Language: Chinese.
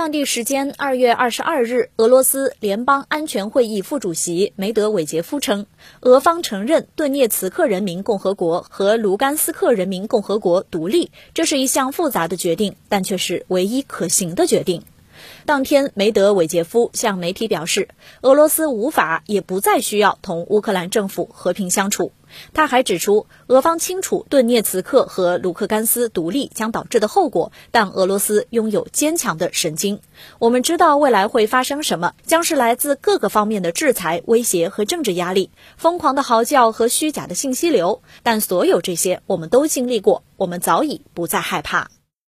当地时间二月二十二日，俄罗斯联邦安全会议副主席梅德韦杰夫称，俄方承认顿涅茨克人民共和国和卢甘斯克人民共和国独立，这是一项复杂的决定，但却是唯一可行的决定。当天，梅德韦杰夫向媒体表示，俄罗斯无法也不再需要同乌克兰政府和平相处。他还指出，俄方清楚顿涅茨克和卢克甘斯独立将导致的后果，但俄罗斯拥有坚强的神经。我们知道未来会发生什么，将是来自各个方面的制裁、威胁和政治压力，疯狂的嚎叫和虚假的信息流。但所有这些我们都经历过，我们早已不再害怕。